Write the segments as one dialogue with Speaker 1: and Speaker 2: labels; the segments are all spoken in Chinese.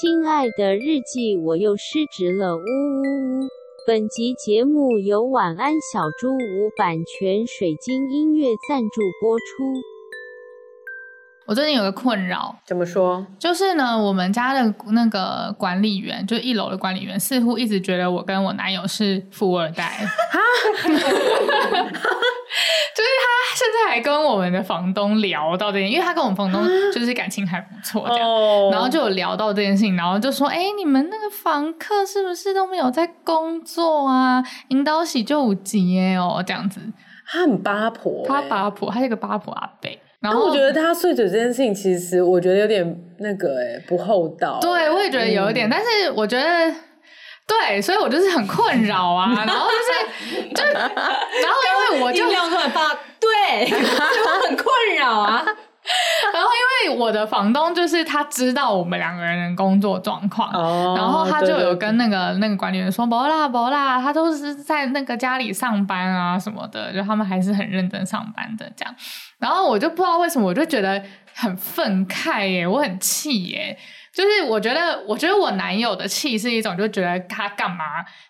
Speaker 1: 亲爱的日记，我又失职了，呜呜呜！本集节目由晚安小猪屋版权水晶音乐赞助播出。
Speaker 2: 我最近有个困扰，
Speaker 3: 怎么说？
Speaker 2: 就是呢，我们家的那个管理员，就一楼的管理员，似乎一直觉得我跟我男友是富二代。哈 就是他现在还跟我们的房东聊到这件，因为他跟我们房东就是感情还不错，这样，哦、然后就有聊到这件事情，然后就说：“哎、欸，你们那个房客是不是都没有在工作啊？引导喜就五级耶哦，这样子。”
Speaker 3: 他很八婆，
Speaker 2: 他八婆，他是个八婆阿伯。然
Speaker 3: 后我觉得他碎嘴这件事情，其实我觉得有点那个哎，不厚道。
Speaker 2: 对，我也觉得有一点，嗯、但是我觉得。对，所以我就是很困扰啊，然后就是就，然后因为我就
Speaker 3: 量很大，对，所以我很困扰啊。
Speaker 2: 然后因为我的房东就是他知道我们两个人的工作状况，哦、然后他就有跟那个那个管理员说，不啦不啦，他都是在那个家里上班啊什么的，就他们还是很认真上班的这样。然后我就不知道为什么，我就觉得很愤慨耶，我很气耶。就是我觉得，我觉得我男友的气是一种，就觉得他干嘛，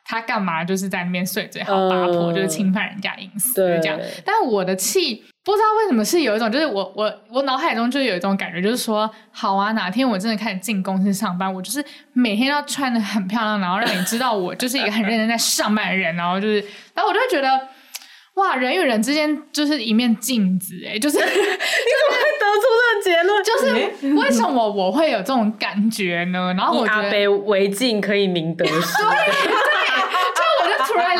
Speaker 2: 他干嘛，就是在那边碎嘴好八婆，呃、就是侵犯人家隐私这样。但我的气不知道为什么是有一种，就是我我我脑海中就有一种感觉，就是说，好啊，哪天我真的开始进公司上班，我就是每天要穿的很漂亮，然后让你知道我就是一个很认真在上班的人，然后就是，然后我就会觉得。哇，人与人之间就是一面镜子，哎，就是 你怎么
Speaker 3: 会得出这个结论？
Speaker 2: 就是为什么我会有这种感觉呢？然后我觉得
Speaker 3: 阿卑为镜可以明得失，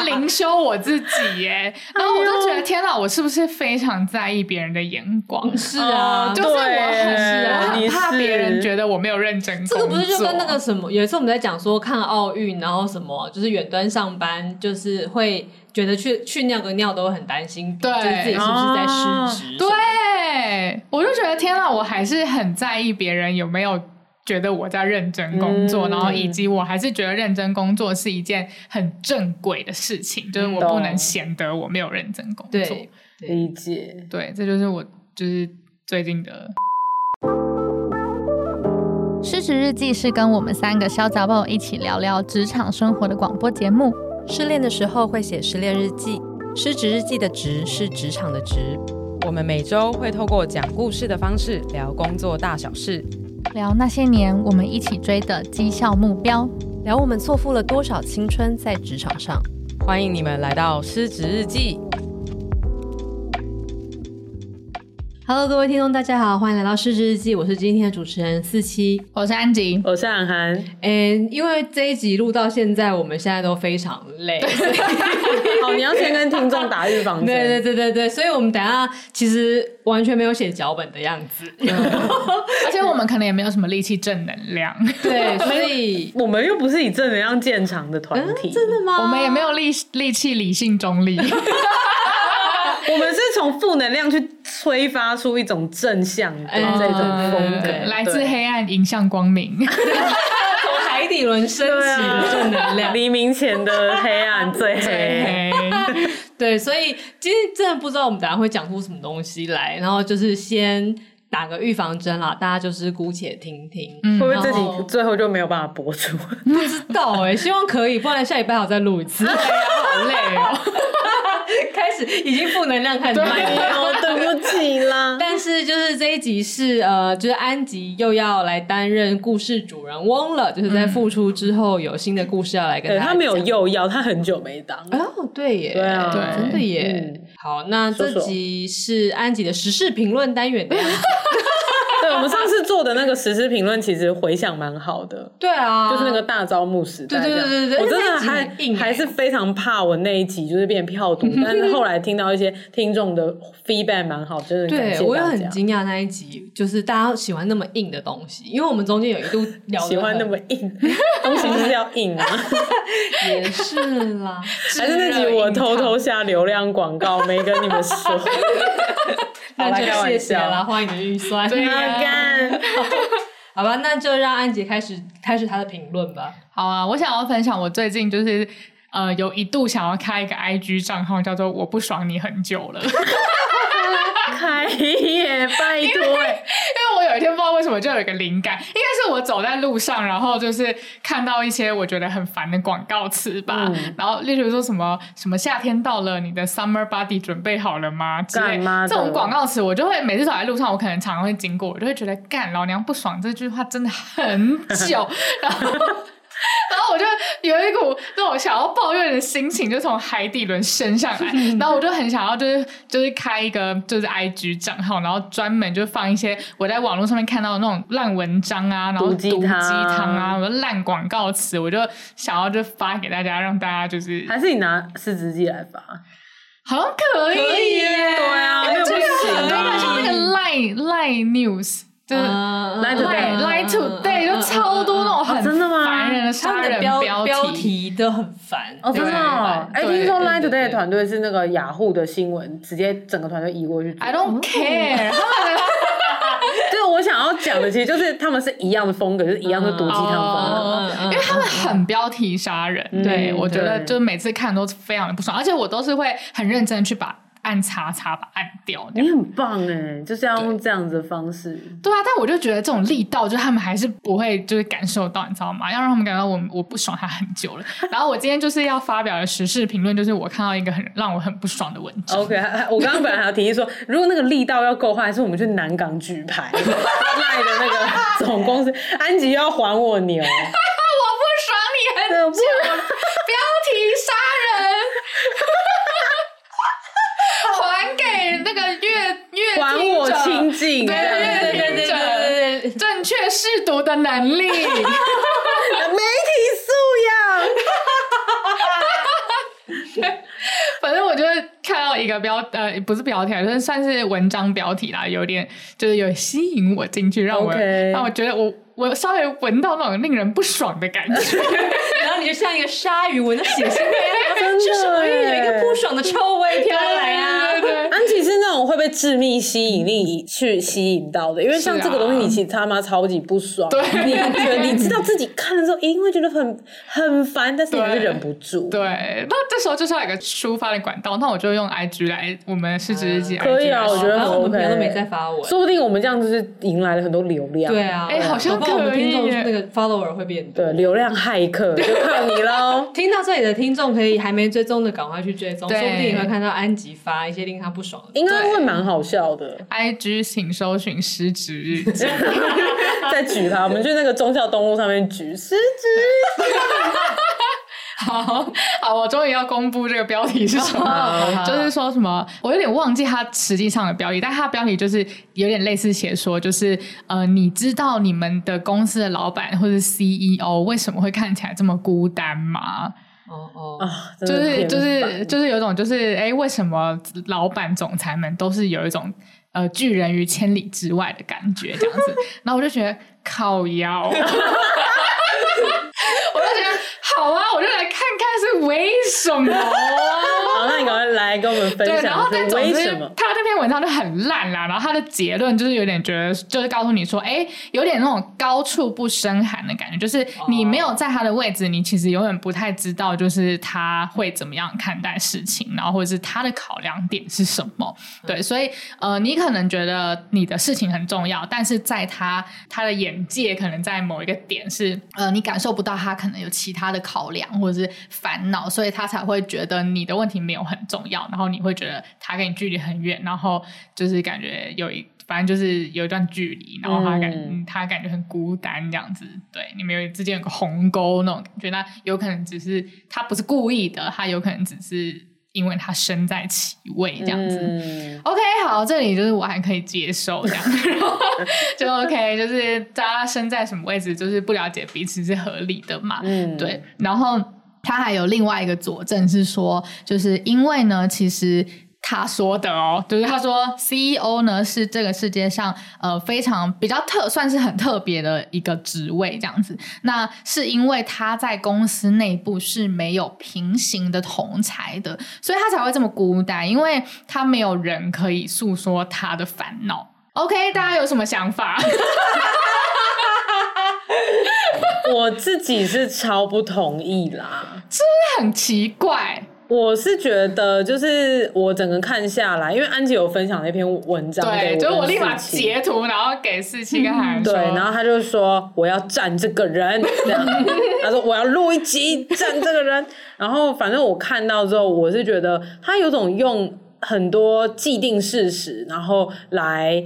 Speaker 2: 灵修我自己，耶，然后我就觉得天哪，我是不是非常在意别人的眼光？
Speaker 3: 是啊，
Speaker 2: 就是我很很怕别人觉得我没有认真。
Speaker 4: 这个不是就跟那个什么？有一次我们在讲说看奥运，然后什么就是远端上班，就是会。觉得去去尿个尿都很担心，对，自己是不是在失职？
Speaker 2: 对，我就觉得天哪，我还是很在意别人有没有觉得我在认真工作，嗯、然后以及我还是觉得认真工作是一件很正轨的事情，就是我不能显得我没有认真工作。
Speaker 3: 对，理解。
Speaker 2: 对，这就是我就是最近的失职日记，是跟我们三个小杂宝一起聊聊职场生活的广播节目。
Speaker 5: 失恋的时候会写失恋日记，失职日记的职是职场的职。我们每周会透过讲故事的方式聊工作大小事，
Speaker 2: 聊那些年我们一起追的绩效目标，
Speaker 5: 聊我们错付了多少青春在职场上。欢迎你们来到失职日记。
Speaker 4: Hello，各位听众，大家好，欢迎来到失之日记。我是今天的主持人四七，
Speaker 2: 我是安吉，
Speaker 3: 我是涵涵。
Speaker 4: 嗯，因为这一集录到现在，我们现在都非常累。
Speaker 3: 好，你要先跟听众打预防针。
Speaker 4: 对对对对对，所以我们等下其实完全没有写脚本的样子，
Speaker 2: 而且我们可能也没有什么力气正能量。
Speaker 4: 对，所以
Speaker 3: 我们又不是以正能量见长的团体，
Speaker 4: 嗯，真的吗？
Speaker 2: 我们也没有力力气理性中立。
Speaker 3: 我们是从负能量去催发出一种正向的这种风格，
Speaker 2: 来自黑暗迎向光明，
Speaker 4: 从海底轮升起的正能量，
Speaker 3: 黎明前的黑暗 最黑。
Speaker 4: 对，所以今天真的不知道我们等下会讲出什么东西来，然后就是先打个预防针啦，大家就是姑且听听，
Speaker 3: 会不会自己最后就没有办法播出？
Speaker 4: 不知道哎、欸，希望可以，不然下礼拜好再录一次。
Speaker 2: 对呀，好累哦。
Speaker 4: 开始已经负能量开始卖
Speaker 3: 了，对不起啦。
Speaker 4: 但是就是这一集是呃，就是安吉又要来担任故事主人翁了，就是在复出之后有新的故事要来跟大家。
Speaker 3: 他没有又要，他很久没当。
Speaker 4: 哦，对耶，
Speaker 3: 对啊，
Speaker 4: 对，真的耶。好，那这集是安吉的时事评论单元。
Speaker 3: 对，我们上次做的那个时事评论，其实回响蛮好的。
Speaker 4: 对啊，
Speaker 3: 就是那个大招募时代。
Speaker 4: 对对对对，
Speaker 3: 我真的还还是非常怕我那一集就是变票毒，但是后来听到一些听众的 feedback 蛮好，真的感
Speaker 4: 谢我也很惊讶那一集，就是大家喜欢那么硬的东西，因为我们中间有一度聊
Speaker 3: 喜欢那么硬东西就是要硬啊，
Speaker 4: 也是啦，
Speaker 3: 还是那集我偷偷下流量广告没跟你们说。
Speaker 4: 那就谢谢了，欢迎你的预算。
Speaker 3: 对呀，干，
Speaker 4: 好吧，那就让安杰开始开始他的评论吧。
Speaker 2: 好啊，我想要分享我最近就是呃有一度想要开一个 IG 账号，叫做“我不爽你很久了”。
Speaker 3: 开耶，拜托，因为
Speaker 2: 因为我有一天不知道为什么就有一个灵感，应该是我走在路上，然后就是看到一些我觉得很烦的广告词吧，嗯、然后例如说什么什么夏天到了，你的 summer body 准备好了吗？之类这种广告词，我就会每次走在路上，我可能常常会经过，我就会觉得干老娘不爽这句话真的很久，然后。然后我就有一股那种想要抱怨的心情，就从海底轮升上来。然后我就很想要，就是就是开一个就是 IG 账号，然后专门就放一些我在网络上面看到的那种烂文章啊，然后毒鸡汤啊，什么烂广告词，我就想要就发给大家，让大家就是
Speaker 3: 还是你拿四支机来发，
Speaker 2: 好像可以耶，
Speaker 3: 对啊，没有不行啊，
Speaker 2: 像那个 Line Line News。就是 Line Line Today 就超多那种很烦人的杀人标
Speaker 4: 标题都很烦
Speaker 3: 哦，真的哦。哎，听说 Line Today 的团队是那个雅虎的新闻，直接整个团队移过去。
Speaker 2: I don't care。
Speaker 3: 就是我想要讲的，其实就是他们是一样的风格，就是一样的毒鸡汤风格，
Speaker 2: 因为他们很标题杀人。对，我觉得就是每次看都非常的不爽，而且我都是会很认真去把。按叉叉把按掉，
Speaker 3: 你很棒哎，就是要用这样子的方式。
Speaker 2: 对啊，但我就觉得这种力道，就他们还是不会就是感受到，你知道吗？要让他们感到我我不爽他很久了。然后我今天就是要发表的时事评论，就是我看到一个很让我很不爽的文章。
Speaker 3: OK，我刚刚本来还要提议说，如果那个力道要够的话，还是我们去南港举牌 卖的那个总公司，安吉要还我牛。
Speaker 2: 我不爽你很久，标题杀人。那个阅阅
Speaker 3: 还我清净，
Speaker 2: 对对对对对对正确试读的能力，媒
Speaker 3: 体素养。
Speaker 2: 反正我就看到一个标呃，不是标题，就是算是文章标题啦，有点就是有吸引我进去，让我.让我觉得我我稍微闻到那种令人不爽的感觉。
Speaker 4: 然后你就像一个鲨鱼闻到血腥味，是什
Speaker 3: 致命吸引力去吸引到的，因为像这个东西，你其实他妈超级不爽。对，你觉得你知道自己看了之后一定会觉得很很烦，但是你还是忍不住。
Speaker 2: 对，那这时候就是要有一个抒发的管道，那我就用 IG 来，我们是直接
Speaker 3: 可以啊，我觉得很 OK。
Speaker 4: 我们平常都没在发文，
Speaker 3: 说不定我们这样就是迎来了很多流量。
Speaker 4: 对啊，
Speaker 2: 哎，好像可以。
Speaker 4: 那个 follower 会变多，
Speaker 3: 对，流量骇客就。靠你喽！
Speaker 4: 听到这里的听众可以还没追踪的，赶快去追踪，说不定你会看到安吉发一些令他不爽的，
Speaker 3: 应该会蛮好笑的。
Speaker 2: IG 请搜寻失职日记，
Speaker 3: 再举他，我们去那个忠孝东路上面举失职。
Speaker 2: 好好，我终于要公布这个标题是什么，就是说什么，我有点忘记它实际上的标题，但它标题就是有点类似写说，就是呃，你知道你们的公司的老板或者 CEO 为什么会看起来这么孤单吗？哦哦，就是就是就是有种就是哎，为什么老板总裁们都是有一种呃拒人于千里之外的感觉这样子？然后我就觉得靠腰。我就觉得好啊，我就来看看是为什么。
Speaker 3: 好，那你赶快来跟我们分享。对，然后但总之
Speaker 2: 他那篇文章就很烂啦。然后他的结论就是有点觉得，就是告诉你说，哎，有点那种高处不胜寒的感觉。就是你没有在他的位置，你其实永远不太知道，就是他会怎么样看待事情，然后或者是他的考量点是什么。对，所以呃，你可能觉得你的事情很重要，但是在他他的眼界可能在某一个点是呃，你感受不到。他可能有其他的考量或者是烦恼，所以他才会觉得你的问题没有很重要，然后你会觉得他跟你距离很远，然后就是感觉有一反正就是有一段距离，然后他感、嗯、他感觉很孤单这样子，对，你们有之间有个鸿沟那种感觉，那有可能只是他不是故意的，他有可能只是。因为他身在其位这样子、嗯、，OK，好，这里就是我还可以接受这样，然后就 OK，就是大家身在什么位置，就是不了解彼此是合理的嘛，嗯，对。然后他还有另外一个佐证是说，就是因为呢，其实。他说的哦，就是他说 CEO 呢是这个世界上呃非常比较特，算是很特别的一个职位这样子。那是因为他在公司内部是没有平行的同才的，所以他才会这么孤单，因为他没有人可以诉说他的烦恼。OK，大家有什么想法？
Speaker 3: 我自己是超不同意啦，
Speaker 2: 是不是很奇怪？
Speaker 3: 我是觉得，就是我整个看下来，因为安吉有分享那篇文章，
Speaker 2: 对，就是我立马截图，然后给四七跟韩说、
Speaker 3: 嗯，对，然后他就说我要站这个人，这样，他说我要录一集站这个人，然后反正我看到之后，我是觉得他有种用很多既定事实，然后来。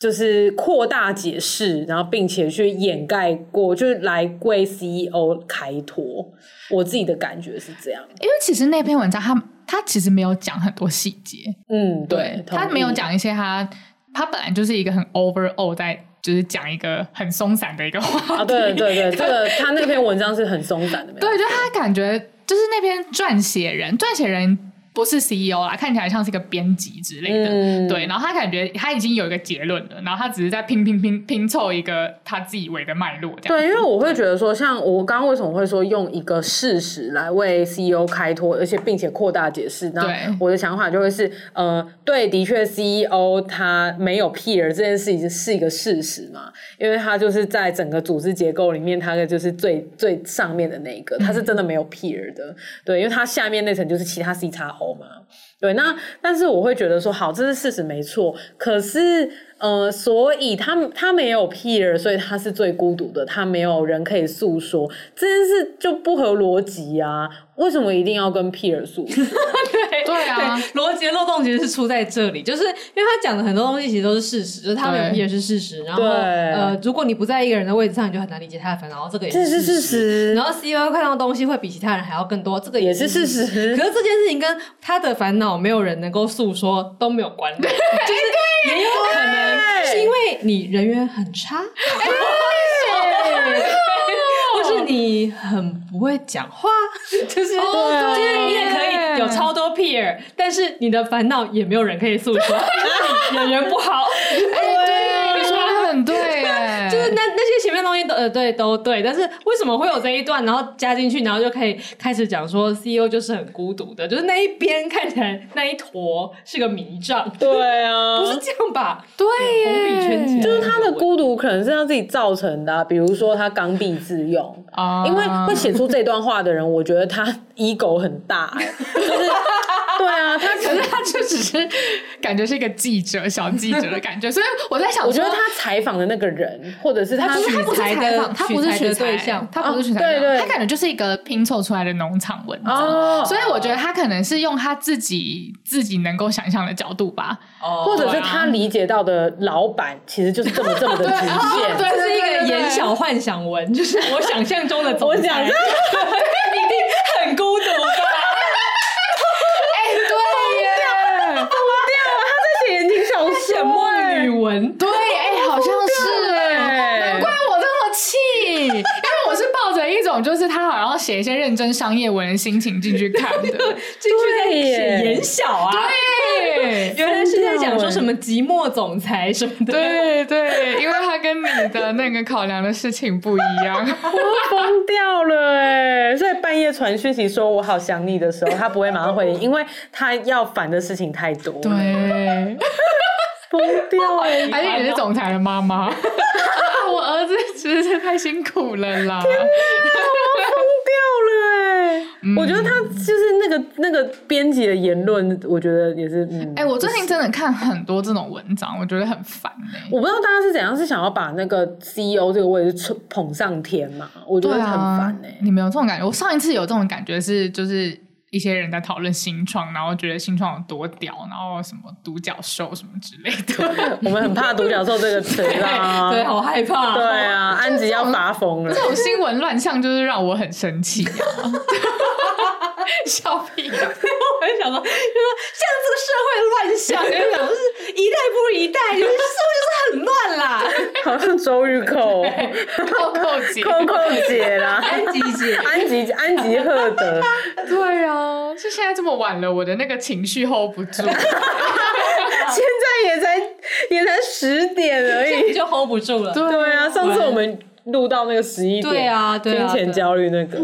Speaker 3: 就是扩大解释，然后并且去掩盖过，就是来为 CEO 开脱。我自己的感觉是这样，
Speaker 2: 因为其实那篇文章他他其实没有讲很多细节，
Speaker 3: 嗯，
Speaker 2: 对，他没有讲一些他他本来就是一个很 overall 在就是讲一个很松散的一个话
Speaker 3: 啊，对对 对，这个他那篇文章是很松散的，
Speaker 2: 对，就他感觉就是那篇撰写人撰写人。不是 CEO 啦，看起来像是一个编辑之类的，嗯、对。然后他感觉他已经有一个结论了，然后他只是在拼拼拼拼凑一个他自以为的脉络。
Speaker 3: 对，因为我会觉得说，像我刚刚为什么会说用一个事实来为 CEO 开脱，而且并且扩大解释。那我的想法就会是，呃，对，的确 CEO 他没有 peer 这件事已经是一个事实嘛，因为他就是在整个组织结构里面，他的就是最最上面的那一个，他是真的没有 peer 的。嗯、对，因为他下面那层就是其他 C 叉。嘛，对，那但是我会觉得说，好，这是事实没错，可是。呃，所以他他没有 peer，所以他是最孤独的，他没有人可以诉说，这件事就不合逻辑啊！为什么一定要跟 peer 诉？
Speaker 4: 对
Speaker 2: 对啊，
Speaker 4: 逻辑漏洞其实是出在这里，就是因为他讲的很多东西其实都是事实，就是他没有 peer 是事实，然后呃，如果你不在一个人的位置上，你就很难理解他的烦恼，这个也是事实。然后 CEO 看到的东西会比其他人还要更多，这个也是事实。可是这件事情跟他的烦恼没有人能够诉说都没有关联，就是也有可能。是因为你人缘很差，你很不会讲话，就是就是你也可以有超多 peer，但是你的烦恼也没有人可以诉说，演员不好。
Speaker 2: 对，说的很对，
Speaker 4: 就是那那些前面东西都呃对都对，但是为什么会有这一段，然后加进去，然后就可以开始讲说 CEO 就是很孤独的，就是那一边看起来那一坨是个迷障，
Speaker 3: 对啊，
Speaker 4: 不是这样吧？
Speaker 2: 对耶，
Speaker 3: 就是他的孤独可能是他自己造成的，比如说他刚愎自用啊，因为会写出这段话的人，我觉得他 ego 很大，就是。对啊，他可是
Speaker 2: 他就只是感觉是一个记者，小记者的感觉，所以我在想，
Speaker 3: 我觉得他采访的那个人，或者是他
Speaker 2: 取材的，他不是取材对象，他不是取材对
Speaker 3: 对，
Speaker 2: 他感觉就是一个拼凑出来的农场文章，所以我觉得他可能是用他自己自己能够想象的角度吧，
Speaker 3: 或者是他理解到的老板其实就是这么这么的局限，
Speaker 4: 对，是一个言小幻想文，就是我想象中的总裁，一定很孤独吧。梦女文
Speaker 2: 对，哎、欸，好像是哎，难怪我这么气，因为我是抱着一种就是他好像写一些认真商业文的心情进去看的，进
Speaker 4: 去在写言小啊，
Speaker 2: 对，
Speaker 4: 原来是在讲说什么寂寞总裁什么的，
Speaker 2: 对对，因为他跟你的那个考量的事情不一样，
Speaker 3: 我疯掉了哎，所以半夜传讯息说我好想你的时候，他不会马上回应，因为他要烦的事情太多，
Speaker 2: 对。
Speaker 3: 疯掉哎！
Speaker 2: 还是你是总裁的妈妈？我儿子真是太辛苦了啦！
Speaker 3: 天哪，我疯掉了哎！我觉得他就是那个那个编辑的言论，我觉得也是嗯。
Speaker 2: 哎，我最近真的看很多这种文章，我觉得很烦哎。
Speaker 3: 我不知道大家是怎样，是想要把那个 CEO 这个位置捧上天嘛？我觉得很烦哎。
Speaker 2: 你没有这种感觉？我上一次有这种感觉是就是。一些人在讨论新创，然后觉得新创有多屌，然后什么独角兽什么之类的。
Speaker 3: 我们很怕独角兽这个词啊，
Speaker 4: 对，好害怕。
Speaker 3: 对啊，安吉要发疯了。
Speaker 2: 这种新闻乱象就是让我很生气啊！笑屁啊！
Speaker 4: 我很想说，就说像这个社会乱象，就想是一代不如一代，就是
Speaker 3: 周玉蔻、
Speaker 2: 扣扣姐、
Speaker 3: 蔻蔻姐啦，
Speaker 4: 安吉姐、
Speaker 3: 安吉、安吉赫德。
Speaker 2: 对啊，就现在这么晚了，我的那个情绪 hold 不住。
Speaker 3: 现在也才也才十点而已，
Speaker 4: 就 hold 不住了。
Speaker 3: 对啊，上次我们录到那个十一点，
Speaker 4: 对啊，金
Speaker 3: 钱焦虑那个。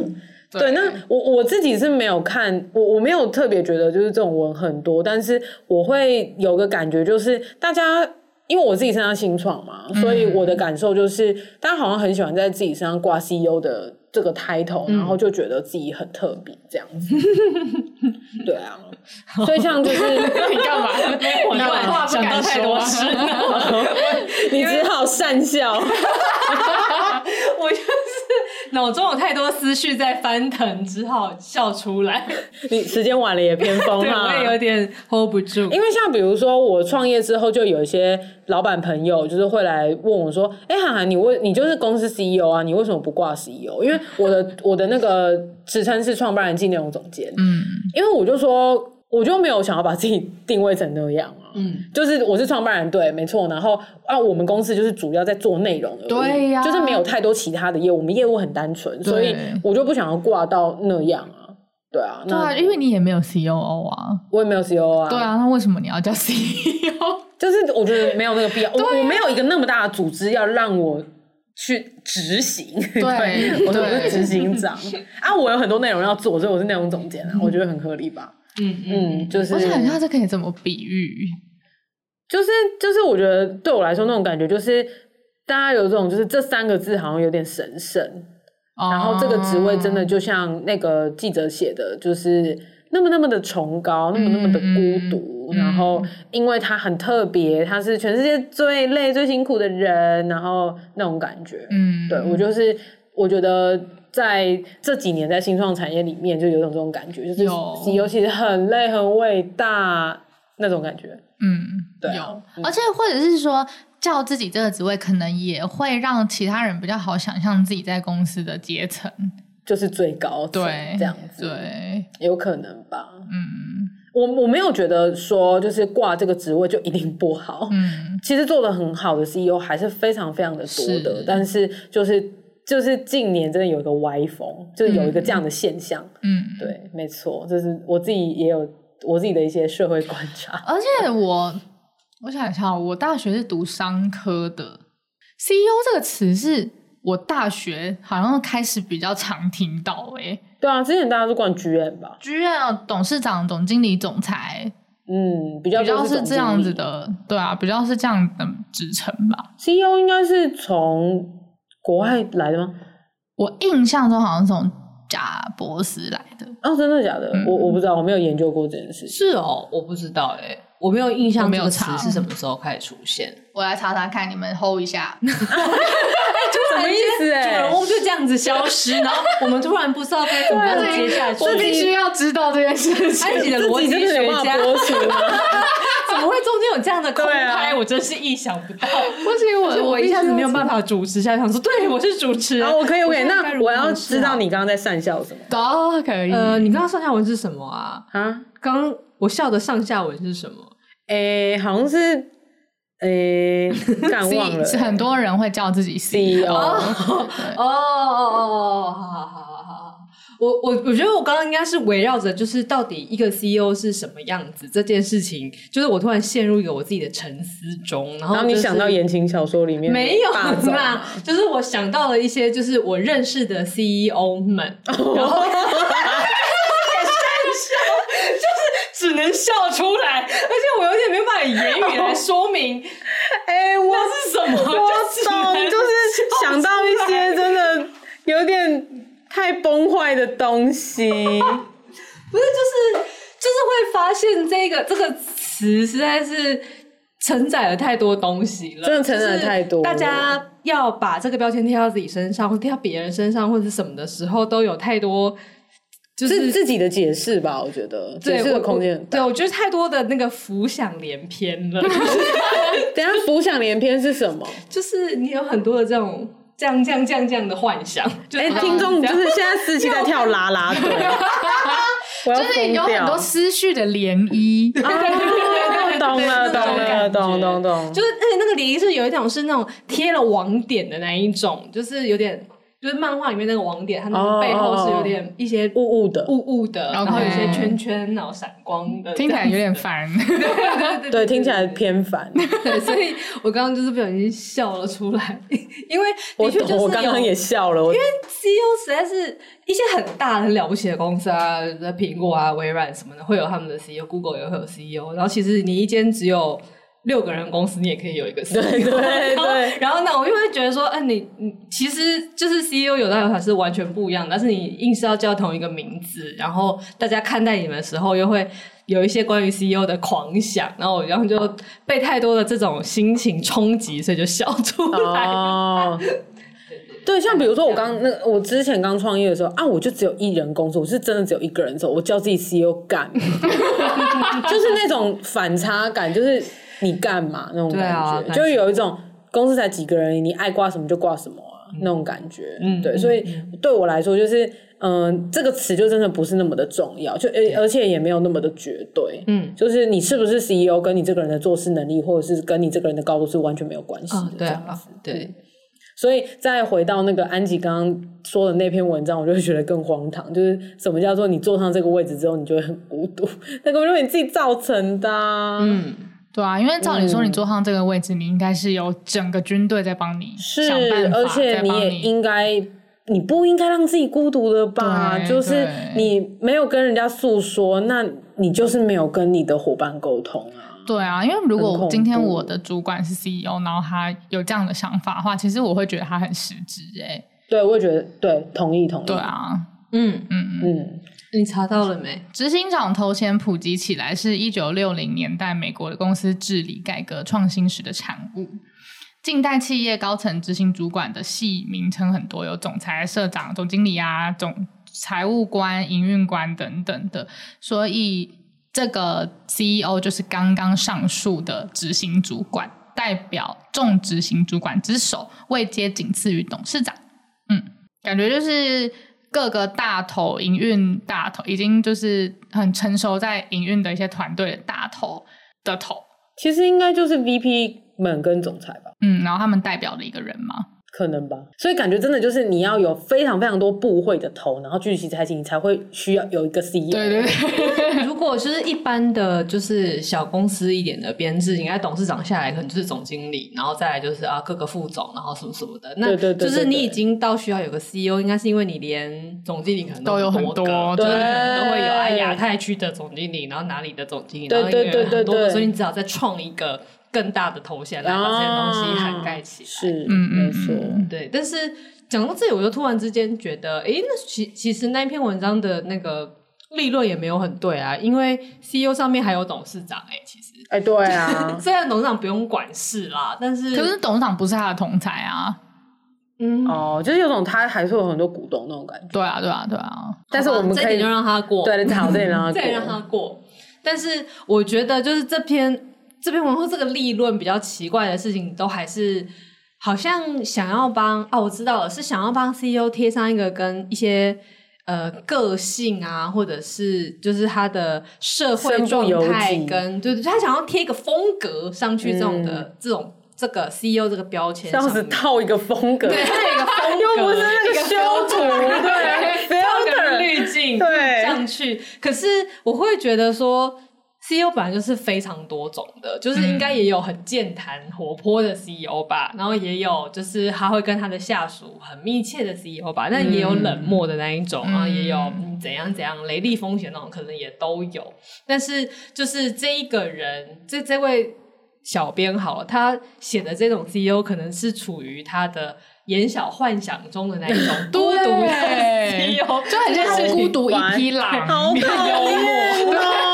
Speaker 3: 对，那我我自己是没有看，我我没有特别觉得就是这种文很多，但是我会有个感觉，就是大家因为我自己身上新创嘛，所以我的感受就是大家好像很喜欢在自己身上挂 CEO 的。这个 title，然后就觉得自己很特别这样子。对啊，所以像就是 你
Speaker 2: 干嘛？我话不敢说，
Speaker 3: 你只好善笑。
Speaker 4: 我就是脑中有太多思绪在翻腾，只好笑出来。
Speaker 3: 你时间晚了也偏 疯哈，
Speaker 4: 我也有点 hold 不住。
Speaker 3: 因为像比如说我创业之后，就有一些老板朋友就是会来问我说：“哎、欸，涵涵，你为你就是公司 CEO 啊，你为什么不挂 CEO？” 因为我的我的那个职称是创办人暨内容总监。嗯，因为我就说。我就没有想要把自己定位成那样啊，嗯，就是我是创办人，对，没错。然后啊，我们公司就是主要在做内容的，
Speaker 2: 对呀，
Speaker 3: 就是没有太多其他的业务，我们业务很单纯，所以我就不想要挂到那样啊，对啊，
Speaker 2: 对啊，因为你也没有 COO 啊，
Speaker 3: 我也没有 COO 啊，
Speaker 2: 对啊，那为什么你要叫 CEO？
Speaker 3: 就是我觉得没有那个必要，我我没有一个那么大的组织要让我去执行，对，我是执行长 啊，我有很多内容要做，所以我是内容总监啊，我觉得很合理吧。嗯嗯，就是，
Speaker 2: 我想一下，这可以怎么比喻？
Speaker 3: 就是就是，我觉得对我来说那种感觉，就是大家有这种，就是这三个字好像有点神圣，哦、然后这个职位真的就像那个记者写的，就是那么那么的崇高，那么那么的孤独，嗯、然后因为他很特别，他是全世界最累最辛苦的人，然后那种感觉，嗯，对，我就是我觉得。在这几年，在新创产业里面，就有种这种感觉，就是 CEO 其是很累、很伟大那种感觉。
Speaker 2: 嗯，对，有，而且或者是说，叫自己这个职位，可能也会让其他人比较好想象自己在公司的阶层，
Speaker 3: 就是最高，对，这样子，
Speaker 2: 对，
Speaker 3: 有可能吧。嗯，我我没有觉得说，就是挂这个职位就一定不好。嗯，其实做的很好的 CEO 还是非常非常的多的，是，但是就是。就是近年真的有一个歪风，就是有一个这样的现象。嗯，对，没错，就是我自己也有我自己的一些社会观察。
Speaker 2: 而且我，我想一下，我大学是读商科的，CEO 这个词是我大学好像开始比较常听到。哎，
Speaker 3: 对啊，之前大家都管 GM 吧
Speaker 2: ，GM 董事长、总经理、总裁，
Speaker 3: 嗯，比较
Speaker 2: 比较是这样子的，对啊，比较是这样的职称吧。
Speaker 3: CEO 应该是从。国外来的吗？
Speaker 2: 我印象中好像是从贾博士来的。
Speaker 3: 哦，真的假的？嗯、我我不知道，我没有研究过这件事。
Speaker 4: 是哦，我不知道哎，我没有印象，没有查是什么时候开始出现？
Speaker 2: 我来查查看，你们 hold 一下。
Speaker 3: 什么意思？哎，
Speaker 4: 主人翁就这样子消失，然后我们突然不知道该怎么样接下去。
Speaker 2: 我必须要知道这件事情。
Speaker 4: 安吉的逻辑学家。怎么会中间有这样的空拍？我真是意想不到。不行，我我一下子没有办法主持下去。想说，对，我是主持人。
Speaker 3: 我可以，OK。那我要知道你刚刚在讪笑什么？
Speaker 2: 都可以。
Speaker 4: 呃，你刚刚上下文是什么啊？啊？刚刚我笑的上下文是什么？
Speaker 3: 诶，好像是诶，敢 忘了。
Speaker 2: 是很多人会叫自己 CEO。哦
Speaker 4: 哦哦哦，好好好好。我我我觉得我刚刚应该是围绕着就是到底一个 CEO 是什么样子这件事情，就是我突然陷入一个我自己的沉思中，然后、就是、
Speaker 3: 然后你想到言情小说里面
Speaker 4: 没有啦，就是我想到了一些就是我认识的 CEO 们，只能笑出来，而且我有点没办法以言语来说明，哎、欸，我是什么？我
Speaker 3: 懂，就是想到一些真的有点。太崩坏的东西，
Speaker 4: 不是就是就是会发现这个这个词实在是承载了太多东西了，
Speaker 3: 真的承载了太多。
Speaker 4: 大家要把这个标签贴到自己身上，或贴到别人身上，或者什么的时候，都有太多就是
Speaker 3: 自己的解释吧。我觉得解释的空间很大。
Speaker 4: 对，我觉得太多的那个浮想联翩了。
Speaker 3: 等下浮想联翩是什么？
Speaker 4: 就是你有很多的这种。这样这样这样这样的幻想，
Speaker 3: 哎，听众就是现在司机在跳啦啦队，
Speaker 2: 就是有很多思绪的涟漪。
Speaker 3: 懂了，懂了，懂懂懂，
Speaker 4: 就是而且那个涟漪是有一种是那种贴了网点的那一种，就是有点。就是漫画里面那个网点，它那个背后是有点一些雾雾的、雾雾的，然后有些圈圈，然后闪光的，
Speaker 2: 听起来有点烦。
Speaker 3: 对，听起来偏烦。
Speaker 4: 对，所以我刚刚就是不小心笑了出来，因为的确就是
Speaker 3: 我刚刚也笑了，因
Speaker 4: 为 CEO 实在是一些很大很了不起的公司啊，苹果啊、微软什么的会有他们的 CEO，Google 也会有 CEO，然后其实你一间只有。六个人公司，你也可以有一个 CEO。
Speaker 3: 对 对对。
Speaker 4: 然后呢，我就会觉得说，嗯、呃，你你其实就是 CEO 有的还是完全不一样，但是你硬是要叫同一个名字，然后大家看待你们的时候又会有一些关于 CEO 的狂想，然后然后就被太多的这种心情冲击，所以就笑出来。哦
Speaker 3: 对，像比如说我刚那，我之前刚创业的时候啊，我就只有一人工作，我是真的只有一个人做，我叫自己 CEO 干，就是那种反差感，就是你干嘛那种感觉，啊、就有一种公司才几个人，你爱挂什么就挂什么啊、嗯、那种感觉。嗯，对，所以对我来说，就是嗯、呃，这个词就真的不是那么的重要，就而而且也没有那么的绝对。嗯，就是你是不是 CEO，跟你这个人的做事能力，或者是跟你这个人的高度是完全没有关系的。哦、对、啊、对。所以再回到那个安吉刚刚说的那篇文章，我就会觉得更荒唐。就是什么叫做你坐上这个位置之后，你就会很孤独？那个就是你自己造成的啊。
Speaker 2: 嗯，对啊，因为照理说你坐上这个位置，嗯、你应该是有整个军队在帮你想办法，
Speaker 3: 是，而且你也应该，你不应该让自己孤独的吧？就是你没有跟人家诉说，那你就是没有跟你的伙伴沟通啊。
Speaker 2: 对啊，因为如果今天我的主管是 CEO，然后他有这样的想法的话，其实我会觉得他很失职哎。
Speaker 3: 对，我也觉得对，同意同意。
Speaker 2: 对啊，嗯嗯嗯，
Speaker 4: 你查到了没？
Speaker 2: 执行长头衔普及起来是一九六零年代美国的公司治理改革创新时的产物。近代企业高层执行主管的系名称很多，有总裁、社长、总经理啊，总财务官、营运官等等的，所以。这个 CEO 就是刚刚上述的执行主管，代表众执行主管之首，位阶仅次于董事长。嗯，感觉就是各个大头营运大头，已经就是很成熟在营运的一些团队的大头的头。
Speaker 3: 其实应该就是 VP 们跟总裁吧。
Speaker 2: 嗯，然后他们代表的一个人吗？
Speaker 3: 可能吧，所以感觉真的就是你要有非常非常多部会的头，然后聚集在一起，你才会需要有一个 CEO。
Speaker 2: 对对对，
Speaker 4: 如果就是一般的就是小公司一点的编制，应该董事长下来可能就是总经理，然后再来就是啊各个副总，然后什么什么的。那就是你已经到需要有个 CEO，应该是因为你连总经理可能
Speaker 2: 都，都有很多，
Speaker 4: 对，就是可能都会有啊亚太区的总经理，然后哪里的总经理，然后对对很多，所以你只好再创一个。更大的头衔来把这些东西涵盖起来，
Speaker 3: 是，嗯，没错，
Speaker 4: 对。但是讲到这里，我就突然之间觉得，哎，那其其实那一篇文章的那个立论也没有很对啊，因为 CEO 上面还有董事长，哎，其实，
Speaker 3: 哎，对啊，
Speaker 4: 虽然董事长不用管事啦，但是
Speaker 2: 可是董事长不是他的同才啊，
Speaker 3: 嗯，哦，就是有种他还是有很多股东那种感觉，
Speaker 2: 对啊，对啊，对啊。
Speaker 3: 但是我们可以
Speaker 4: 就让他过，
Speaker 3: 对，好，这点让他过，
Speaker 4: 再让他过。但是我觉得就是这篇。这篇文章这个立论比较奇怪的事情，都还是好像想要帮啊，我知道了，是想要帮 CEO 贴上一个跟一些呃个性啊，或者是就是他的社会状态跟，对对，他想要贴一个风格上去，这种的、嗯、这种这个 CEO 这个标签，
Speaker 3: 这样子套一个风格，
Speaker 4: 对，套一个风格，又不是那个修图，对，套个滤镜，对，上去。可是我会觉得说。CEO 本来就是非常多种的，就是应该也有很健谈活泼的 CEO 吧，嗯、然后也有就是他会跟他的下属很密切的 CEO 吧，但也有冷漠的那一种，嗯、然后也有怎样怎样雷厉风行那种，可能也都有。但是就是这一个人，这这位小编好了，他写的这种 CEO 可能是处于他的言小幻想中的那一种 孤独的 CEO，
Speaker 2: 就很像是孤独一匹狼，
Speaker 3: 好讨厌。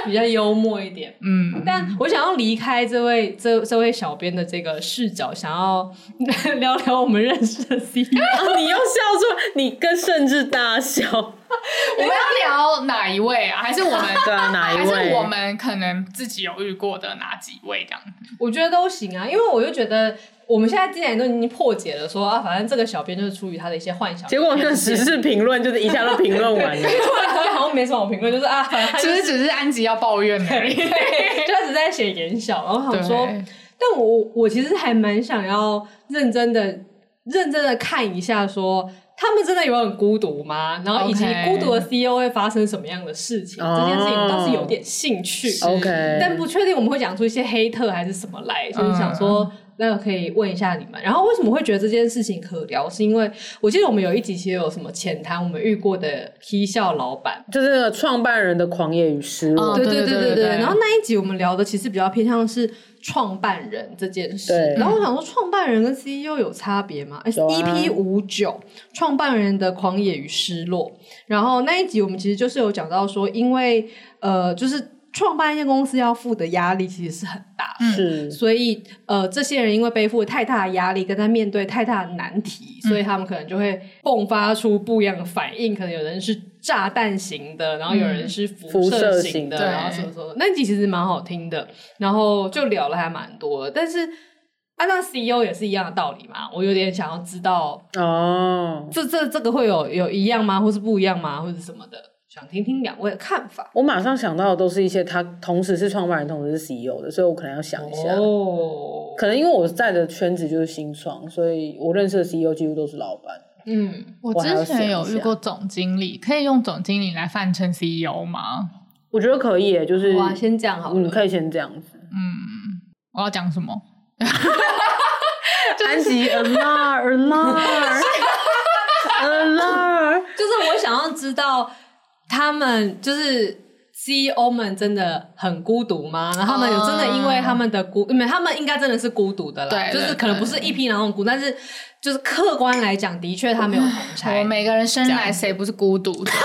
Speaker 4: 比较幽默一点，嗯，但我想要离开这位这这位小编的这个视角，想要 聊聊我们认识的 CEO。
Speaker 3: 你又笑出，你跟甚至大笑。
Speaker 2: 我们要聊哪一位啊？还是我们
Speaker 3: 对啊？哪一位？
Speaker 2: 还是我们可能自己有遇过的哪几位这样？
Speaker 4: 我觉得都行啊，因为我就觉得。我们现在既然都已经破解了说，说啊，反正这个小编就是出于他的一些幻想。
Speaker 3: 结果那个时事评论就是一下都评论完了，
Speaker 4: 突然之间好像没什么评论，就是啊，反正
Speaker 2: 其实只是安吉要抱怨而已，
Speaker 4: 就他只在写言小，然后想说，但我我其实还蛮想要认真的、认真的看一下说，说他们真的有很孤独吗？然后以及孤独的 CEO 会发生什么样的事情？Okay. 这件事情倒是有点兴趣。OK，但不确定我们会讲出一些黑特还是什么来，就是想说。那可以问一下你们。然后为什么会觉得这件事情可聊？是因为我记得我们有一集其实有什么浅谈我们遇过的 T 校老板，
Speaker 3: 就是那个创办人的狂野与失落。
Speaker 4: 对对对对对。然后那一集我们聊的其实比较偏向是创办人这件事。然后我想说，创办人跟 CEO 有差别吗？哎，EP 五九，创办人的狂野与失落。然后那一集我们其实就是有讲到说，因为呃，就是。创办一间公司要负的压力其实是很大的，
Speaker 3: 是，
Speaker 4: 所以呃，这些人因为背负了太大的压力，跟他面对太大的难题，所以他们可能就会迸发出不一样的反应。可能有人是炸弹型的，然后有人是辐射型的，然后什么什么。那集其实蛮好听的，然后就聊了还蛮多的。但是啊，那 CEO 也是一样的道理嘛？我有点想要知道哦，这这这个会有有一样吗？或是不一样吗？或者什么的？想听听两位的看法。
Speaker 3: 我马上想到的都是一些他同时是创办人，同时是 CEO 的，所以我可能要想一下。哦，可能因为我在的圈子就是新创，所以我认识的 CEO 几乎都是老板。
Speaker 2: 嗯，我之前有遇过总经理，可以用总经理来泛称 CEO 吗？
Speaker 3: 我觉得可以，就是
Speaker 4: 哇，先这样好了，
Speaker 3: 你可以先这样子。
Speaker 2: 嗯，我要讲什么？
Speaker 3: 安吉 alarm，alarm，alarm，
Speaker 4: 就是我想要知道。他们就是 CEO 们真的很孤独吗？然后他们有真的因为他们的孤，没、嗯、他们应该真的是孤独的啦。對，就是可能不是一批那种孤，但是就是客观来讲，的确他没有同侪。
Speaker 2: 我每个人生来谁不是孤独的？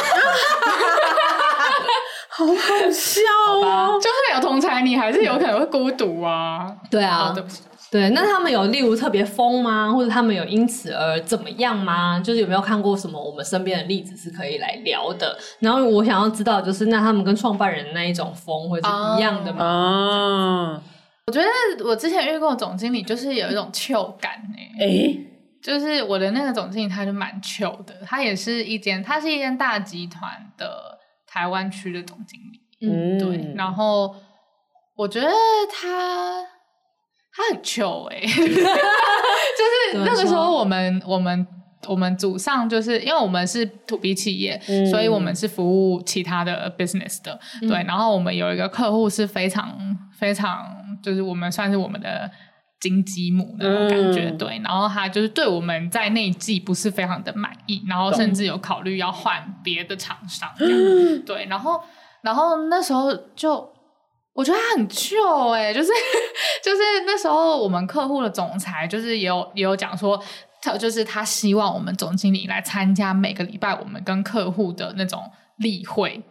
Speaker 3: 好好笑哦！
Speaker 2: 就算有同才，你还是有可能会孤独啊。
Speaker 4: 对啊，对不起。对，那他们有例如特别疯吗？或者他们有因此而怎么样吗？就是有没有看过什么我们身边的例子是可以来聊的？然后我想要知道，就是那他们跟创办人那一种疯会是一样的吗？
Speaker 3: 啊，
Speaker 2: 我觉得我之前遇过总经理，就是有一种 chill 感诶、欸。诶、欸，就是我的那个总经理，他就蛮 chill 的。他也是一间，他是一间大集团的台湾区的总经理。嗯，对。然后我觉得他。他很糗哎、欸，就是那个时候我们我们我们祖上就是因为我们是 to B 企业，嗯、所以我们是服务其他的 business 的，嗯、对。然后我们有一个客户是非常非常，就是我们算是我们的金鸡母那种感觉，嗯、对。然后他就是对我们在那一季不是非常的满意，然后甚至有考虑要换别的厂商，嗯、对。然后然后那时候就。我觉得他很旧哎，就是就是那时候我们客户的总裁就是也有也有讲说，他就是他希望我们总经理来参加每个礼拜我们跟客户的那种例会。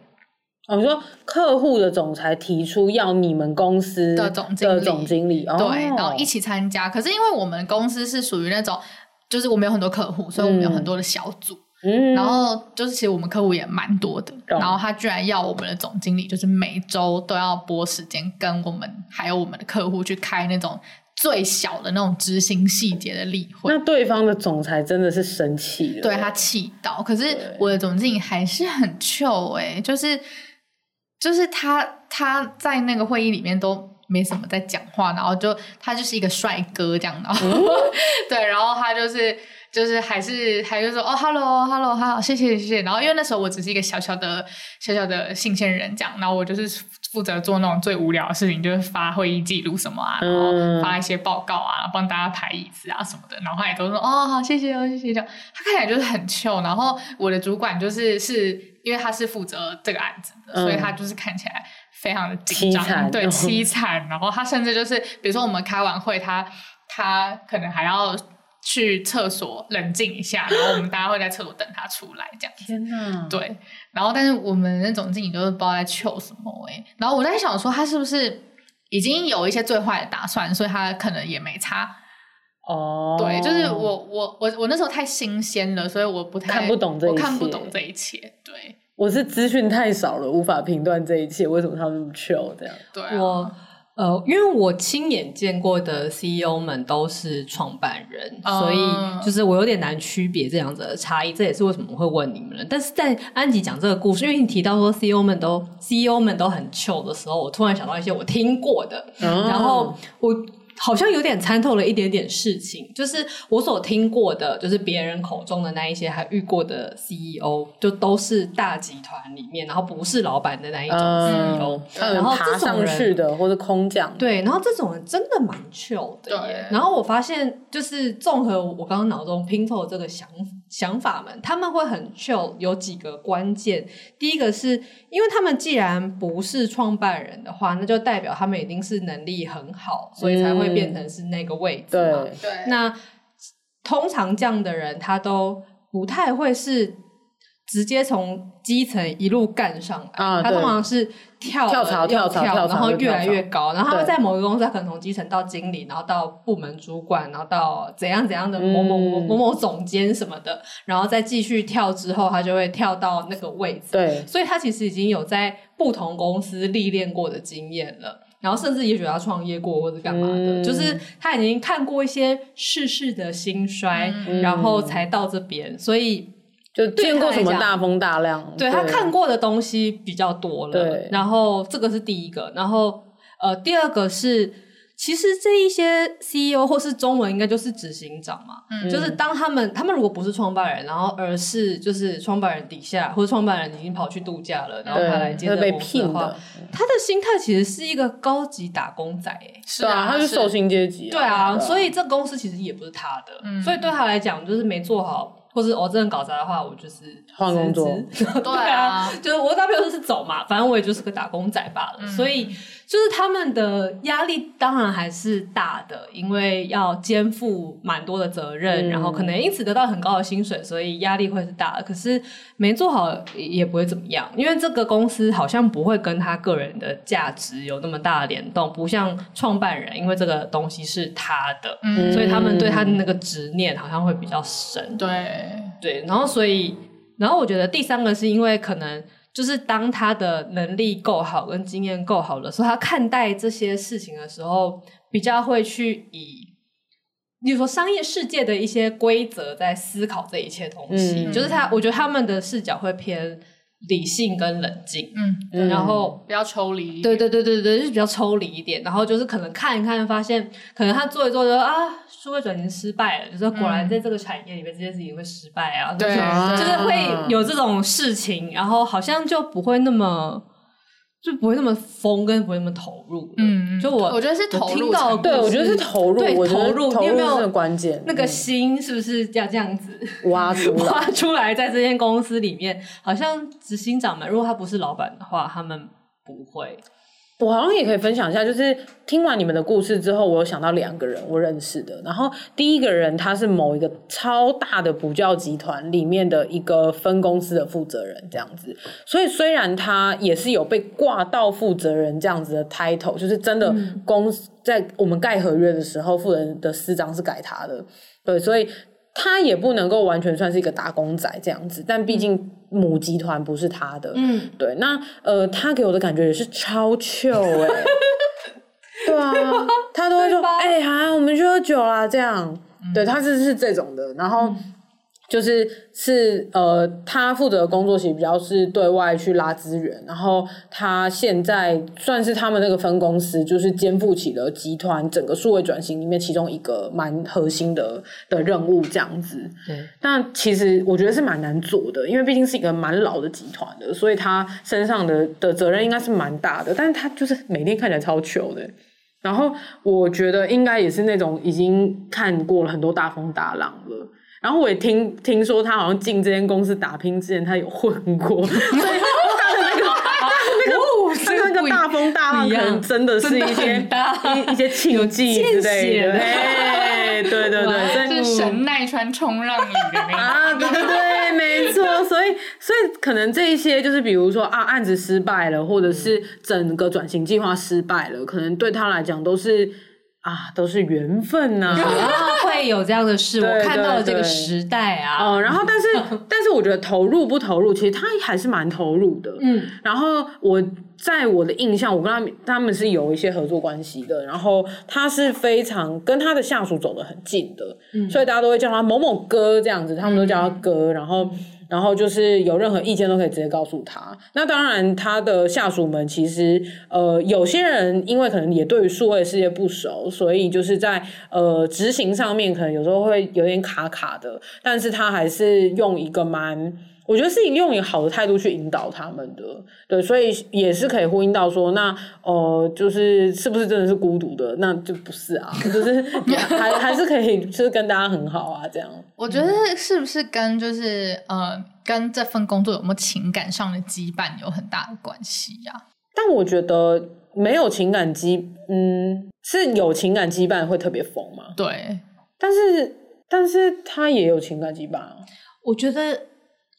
Speaker 3: 我说客户的总裁提出要你们公司
Speaker 2: 的总经理，
Speaker 3: 总经理
Speaker 2: 对，然后一起参加。可是因为我们公司是属于那种，就是我们有很多客户，所以我们有很多的小组。嗯嗯，然后就是其实我们客户也蛮多的，然后他居然要我们的总经理，就是每周都要拨时间跟我们还有我们的客户去开那种最小的那种执行细节的例会。
Speaker 3: 那对方的总裁真的是生气了，
Speaker 2: 对他气到。可是我的总经理还是很 chill 哎，就是就是他他在那个会议里面都没什么在讲话，然后就他就是一个帅哥这样的，嗯、对，然后他就是。就是还是还是说哦，hello，hello，好，谢谢谢谢。然后因为那时候我只是一个小小的小小的新鲜人，这样，然后我就是负责做那种最无聊的事情，就是发会议记录什么啊，然后发一些报告啊，帮大家排椅子啊什么的。然后他也都说哦，好，谢谢哦，谢谢这样。他看起来就是很 chill。然后我的主管就是是因为他是负责这个案子的，嗯、所以他就是看起来非常的紧张，对，凄惨。然后他甚至就是比如说我们开完会，他他可能还要。去厕所冷静一下，然后我们大家会在厕所等他出来，这样子。天哪！对，然后但是我们那总经理就是不知道在求什么哎，然后我在想说他是不是已经有一些最坏的打算，所以他可能也没差。哦，对，就是我我我我那时候太新鲜了，所以我不太
Speaker 3: 看不懂这一切，
Speaker 2: 我看不懂这一切。对，
Speaker 3: 我是资讯太少了，无法评断这一切。为什么他们那么 chill 这样？
Speaker 2: 对啊。我
Speaker 4: 呃，因为我亲眼见过的 CEO 们都是创办人，嗯、所以就是我有点难区别这样子的差异。这也是为什么我会问你们了。但是在安吉讲这个故事，因为你提到说 CEO 们都 CEO 们都很 chill 的时候，我突然想到一些我听过的，嗯、然后我好像有点参透了一点点事情，就是我所听过的，就是别人口中的那一些还遇过的 CEO，就都是大集团里面，然后不是老板的那一种 CEO，、嗯、然后这种人
Speaker 3: 的或者空降，
Speaker 4: 对，然后这种人真的蛮 chill 的耶。然后我发现，就是综合我刚刚脑中拼凑这个想想法们，他们会很 chill，有几个关键。第一个是因为他们既然不是创办人的话，那就代表他们一定是能力很好，所以才会。会变成是那个位置嘛？
Speaker 3: 对，
Speaker 4: 那通常这样的人，他都不太会是直接从基层一路干上来。啊，他通常是跳
Speaker 3: 跳槽、跳槽、跳，
Speaker 4: 然后越来越高。然后他会在某个公司，他可能从基层到经理，然后到部门主管，然后到怎样怎样的某某某某某总监什么的，然后再继续跳之后，他就会跳到那个位置。
Speaker 3: 对，
Speaker 4: 所以他其实已经有在不同公司历练过的经验了。然后甚至也许他创业过或者干嘛的，嗯，就是他已经看过一些世事的兴衰，嗯，然后才到这边，所以
Speaker 3: 就见过什么大风大浪。
Speaker 4: 对，对他看过的东西比较多了。对，然后这个是第一个，然后呃，第二个是。其实这一些 CEO 或是中文应该就是执行长嘛，嗯，就是当他们他们如果不是创办人，然后而是就是创办人底下或者创办人已经跑去度假了，然后他来接着公司的话，他的心态其实是一个高级打工仔，欸，
Speaker 3: 是啊，他是受薪阶级，
Speaker 4: 对啊，所以这公司其实也不是他的，嗯，所以对他来讲就是没做好。或是我真的搞砸的话，我就是
Speaker 3: 换工作。
Speaker 4: 对啊，就是我大不了就是走嘛，反正我也就是个打工仔罢了。嗯、所以就是他们的压力当然还是大的，因为要肩负蛮多的责任，嗯，然后可能因此得到很高的薪水，所以压力会是大的。可是没做好也不会怎么样，因为这个公司好像不会跟他个人的价值有那么大的联动，不像创办人，因为这个东西是他的，嗯，所以他们对他的那个执念好像会比较深。
Speaker 2: 对。
Speaker 4: 对，然后所以，然后我觉得第三个是因为可能就是当他的能力够好跟经验够好的时候，他看待这些事情的时候，比较会去以，比如说商业世界的一些规则在思考这一切东西，嗯、就是他，我觉得他们的视角会偏。理性跟冷静，嗯，然后
Speaker 2: 比较抽离，
Speaker 4: 对对对对对，就是比较抽离一点。然后就是可能看一看，发现可能他做一做就啊，数位转型失败了，就是果然在这个产业里面这件事情会失败啊，对，就是会有这种事情，然后好像就不会那么。就不会那么疯，跟不会那么投入。嗯，就我
Speaker 2: 我觉得是投入，
Speaker 3: 对，我觉得是投入，
Speaker 4: 对，投入，你有没有
Speaker 3: 关键？
Speaker 4: 那个心是不是要这样子
Speaker 3: 挖出来？
Speaker 4: 挖出来，在这间公司里面，好像执行长们，如果他不是老板的话，他们不会。
Speaker 3: 我好像也可以分享一下，就是听完你们的故事之后，我有想到两个人我认识的。然后第一个人他是某一个超大的补教集团里面的一个分公司的负责人，这样子。所以虽然他也是有被挂到负责人这样子的 title，就是真的公司在我们盖合约的时候，负责人的司章是改他的，对，所以。他也不能够完全算是一个打工仔这样子，但毕竟母集团不是他的，嗯，对。那呃，他给我的感觉也是超 chill 哎、欸，对啊，他都会说，哎，好、啊，我们去喝酒啦，这样，嗯、对，他是是这种的，然后。嗯就是是呃，他负责的工作其实比较是对外去拉资源，然后他现在算是他们那个分公司，就是肩负起了集团整个数位转型里面其中一个蛮核心的的任务这样子。对，但其实我觉得是蛮难做的，因为毕竟是一个蛮老的集团的，所以他身上的的责任应该是蛮大的。但是他就是每天看起来超糗的，然后我觉得应该也是那种已经看过了很多大风大浪了。然后我也听听说他好像进这间公司打拼之前，他有混过，所以他的那个那个是那个大风大浪，可能真的是一些一一些庆忌之类的。对对，
Speaker 2: 对，是神奈川冲浪里的那个
Speaker 3: 啊，对对对，没错。所以所以可能这一些就是比如说啊，案子失败了，或者是整个转型计划失败了，可能对他来讲都是。啊，都是缘分
Speaker 4: 呐、会有这样的事，我看到了这个时代啊。
Speaker 3: 哦、嗯，然后但是 但是我觉得投入不投入，其实他还是蛮投入的。嗯，然后我在我的印象，我跟他们他们是有一些合作关系的。然后他是非常跟他的下属走得很近的，嗯，所以大家都会叫他某某哥这样子，他们都叫他哥。嗯、然后。然后就是有任何意见都可以直接告诉他。那当然，他的下属们其实呃，有些人因为可能也对于数位世界不熟，所以就是在呃执行上面可能有时候会有点卡卡的。但是他还是用一个蛮。我觉得是用一个好的态度去引导他们的，对，所以也是可以呼应到说，那呃，就是是不是真的是孤独的？那就不是啊，就是 还还是可以，就是跟大家很好啊，这样。
Speaker 2: 我觉得是不是跟就是呃，跟这份工作有没有情感上的羁绊有很大的关系呀？
Speaker 3: 但我觉得没有情感羁，嗯，是有情感羁绊会特别疯吗？
Speaker 2: 对，
Speaker 3: 但是但是他也有情感羁绊啊，
Speaker 4: 我觉得。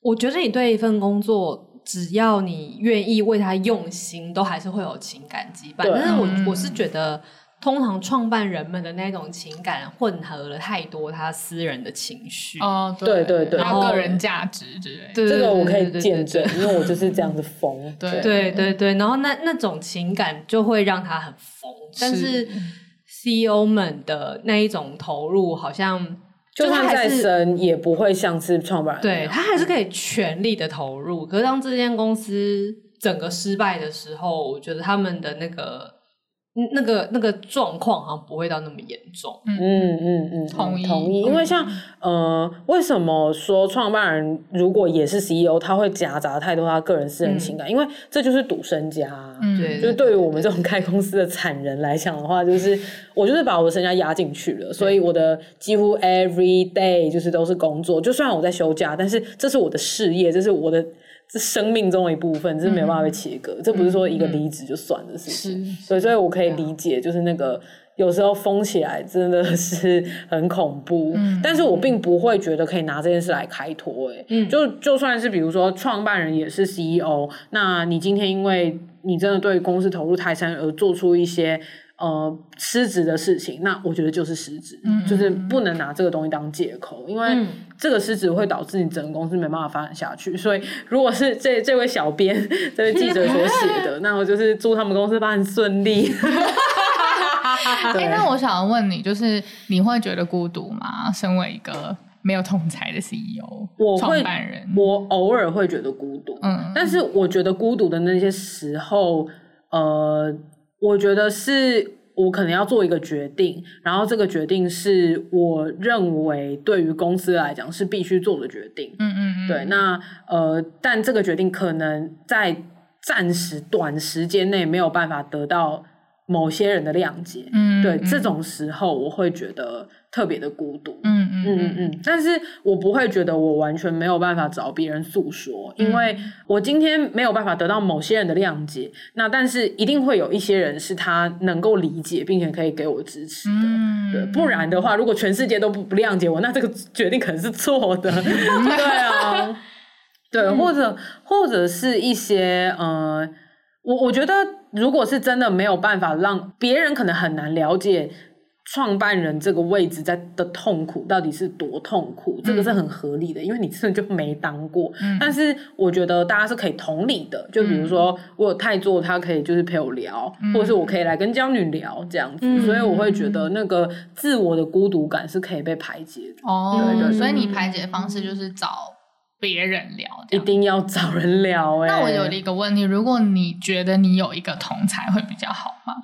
Speaker 4: 我觉得你对一份工作，只要你愿意为他用心，都还是会有情感羁绊。但是我我是觉得，通常创办人们的那种情感混合了太多他私人的情绪。
Speaker 2: 哦，
Speaker 3: 对对对，
Speaker 2: 然后个人价值之类。
Speaker 3: 对，这个我可以见证，因为我就是这样子疯。
Speaker 2: 对
Speaker 4: 对对对，然后那那种情感就会让他很疯，但是 CEO 们的那一种投入好像。
Speaker 3: 就算再生，也不会像是创办人。
Speaker 4: 对，他还是可以全力的投入。可是当这间公司整个失败的时候，我觉得他们的那个。那个那个状况好像不会到那么严重。
Speaker 3: 嗯嗯嗯，嗯，
Speaker 2: 同意
Speaker 3: 同意。因为像呃，为什么说创办人如果也是 CEO，他会夹杂太多他个人私人情感？嗯、因为这就是赌身家。
Speaker 4: 嗯，对。
Speaker 3: 就是对于我们这种开公司的惨人来讲的话，就是我就是把我的身家压进去了，所以我的几乎 every day 就是都是工作。就算我在休假，但是这是我的事业，这是我的。是生命中的一部分，这是没有办法被切割。嗯、这不是说一个离职就算的事情。
Speaker 2: 是，
Speaker 3: 所以所以我可以理解，就是那个有时候疯起来真的是很恐怖。嗯，但是我并不会觉得可以拿这件事来开脱。哎，嗯，就就算是比如说创办人也是 CEO，那你今天因为你真的对公司投入太深而做出一些。呃，失职的事情，那我觉得就是失职，嗯，就是不能拿这个东西当借口，因为这个失职会导致你整个公司没办法发展下去。所以，如果是这这位小编、这位记者所写的，那我就是祝他们公司发展顺利。
Speaker 2: 哎、欸，那我想问你，就是你会觉得孤独吗？身为一个没有同才的 CEO，
Speaker 3: 我
Speaker 2: 创办人，
Speaker 3: 我偶尔会觉得孤独，嗯，但是我觉得孤独的那些时候，呃。我觉得是我可能要做一个决定，然后这个决定是我认为对于公司来讲是必须做的决定。嗯嗯嗯。对，那呃，但这个决定可能在暂时短时间内没有办法得到某些人的谅解。嗯，对，这种时候我会觉得。特别的孤独，嗯嗯嗯。嗯，但是我不会觉得我完全没有办法找别人诉说，因为我今天没有办法得到某些人的谅解，那但是一定会有一些人是他能够理解并且可以给我支持的，嗯、对，不然的话，如果全世界都不不谅解我，那这个决定可能是错的，对啊，对，或者或者是一些呃，我我觉得如果是真的没有办法让别人可能很难了解。创办人这个位置在的痛苦到底是多痛苦？这个是很合理的，因为你真的就没当过。嗯、但是我觉得大家是可以同理的，就比如说我有太座，他可以就是陪我聊，嗯、或者是我可以来跟娇女聊这样子，嗯、所以我会觉得那个自我的孤独感是可以被排解的。
Speaker 2: 哦，对对，所以你排解的方式就是找别人聊，
Speaker 3: 一定要找人聊。哎，
Speaker 2: 那我有了一个问题，如果你觉得你有一个同才会比较好吗？